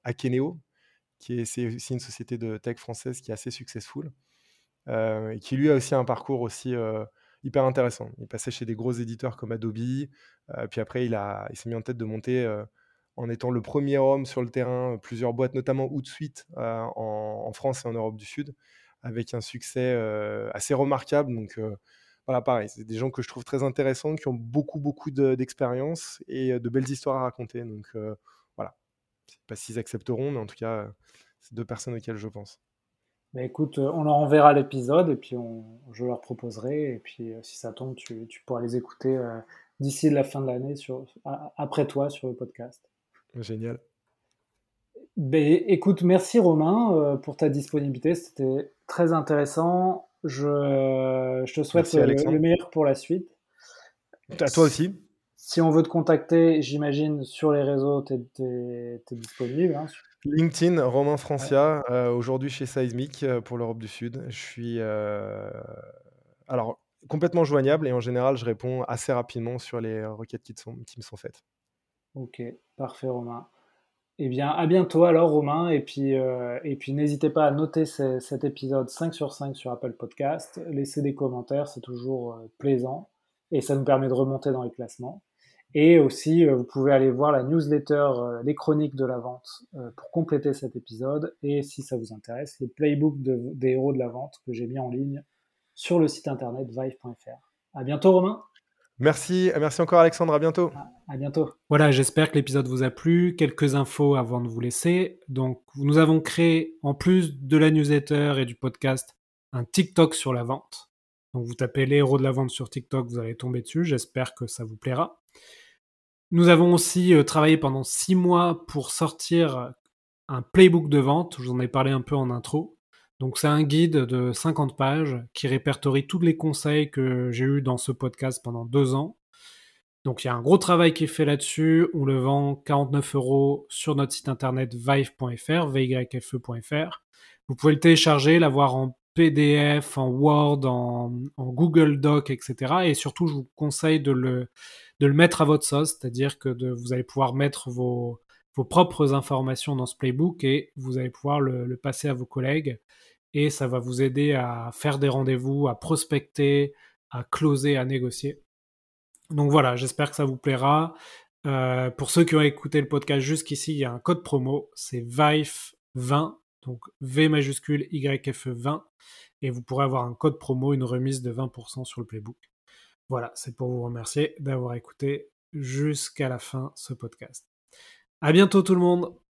Akeneo, qui est, aussi une société de tech française qui est assez successful, et qui lui a aussi un parcours aussi hyper intéressant. Il passait chez des gros éditeurs comme Adobe, puis après il, a, il s'est mis en tête de monter en étant le premier homme sur le terrain, plusieurs boîtes, notamment Outsuite euh, en, en, France et en Europe du Sud, avec un succès euh, assez remarquable. Donc euh, voilà, pareil, c'est des gens que je trouve très intéressants, qui ont beaucoup, beaucoup d'expérience et de belles histoires à raconter. Donc voilà, je ne sais pas s'ils accepteront, mais en tout cas, c'est deux personnes auxquelles je pense. Bah écoute, on leur enverra l'épisode et puis on, je leur proposerai. Et puis si ça tombe, tu, tu pourras les écouter d'ici la fin de l'année après toi sur le podcast. Génial. Ben, écoute, merci Romain euh, pour ta disponibilité. C'était très intéressant. Je, je te souhaite le, meilleur pour la suite. À toi aussi. Si on veut te contacter, j'imagine sur les réseaux, tu es, disponible. Hein. LinkedIn, Romain Francia, euh, aujourd'hui chez Seismic euh, pour l'Europe du Sud. Je suis alors complètement joignable et en général, je réponds assez rapidement sur les requêtes qui, sont, qui me sont faites. Ok, parfait Romain. Eh bien, à bientôt alors Romain, et puis, euh, puis n'hésitez pas à noter cet épisode 5 sur 5 sur Apple Podcast, laisser des commentaires, c'est toujours euh, plaisant, et ça nous permet de remonter dans les classements. Et aussi, euh, vous pouvez aller voir la newsletter Les Chroniques de la Vente pour compléter cet épisode, et si ça vous intéresse, le playbook des héros de la vente que j'ai mis en ligne sur le site internet vive.fr. À bientôt Romain Merci, merci encore Alexandre, à bientôt. À, bientôt. Voilà, j'espère que l'épisode vous a plu. Quelques infos avant de vous laisser. Donc, nous avons créé, en plus de la newsletter et du podcast, un TikTok sur la vente. Donc, vous tapez les héros de la vente sur TikTok, vous allez tomber dessus. J'espère que ça vous plaira. Nous avons aussi euh, travaillé pendant six mois pour sortir un playbook de vente. Je vous en ai parlé un peu en intro. Donc c'est un guide de 50 pages qui répertorie tous les conseils que j'ai eus dans ce podcast pendant deux ans. Donc il y a un gros travail qui est fait là-dessus. On le vend 49 euros sur notre site internet vive.fr, vyfe.fr. Vous pouvez le télécharger, l'avoir en PDF, en Word, en, Google Doc, etc. Et surtout, je vous conseille de le, de le mettre à votre sauce, c'est-à-dire que vous allez pouvoir mettre vos, propres informations dans ce playbook et vous allez pouvoir le passer à vos collègues et ça va vous aider à faire des rendez-vous, à prospecter, à closer, à négocier. Donc voilà, j'espère que ça vous plaira. Euh, pour ceux qui ont écouté le podcast jusqu'ici, il y a un code promo, c'est VIFE20, donc V majuscule YFE 20, et vous pourrez avoir un code promo, une remise de 20% sur le playbook. Voilà, c'est pour vous remercier d'avoir écouté jusqu'à la fin ce podcast. À bientôt tout le monde!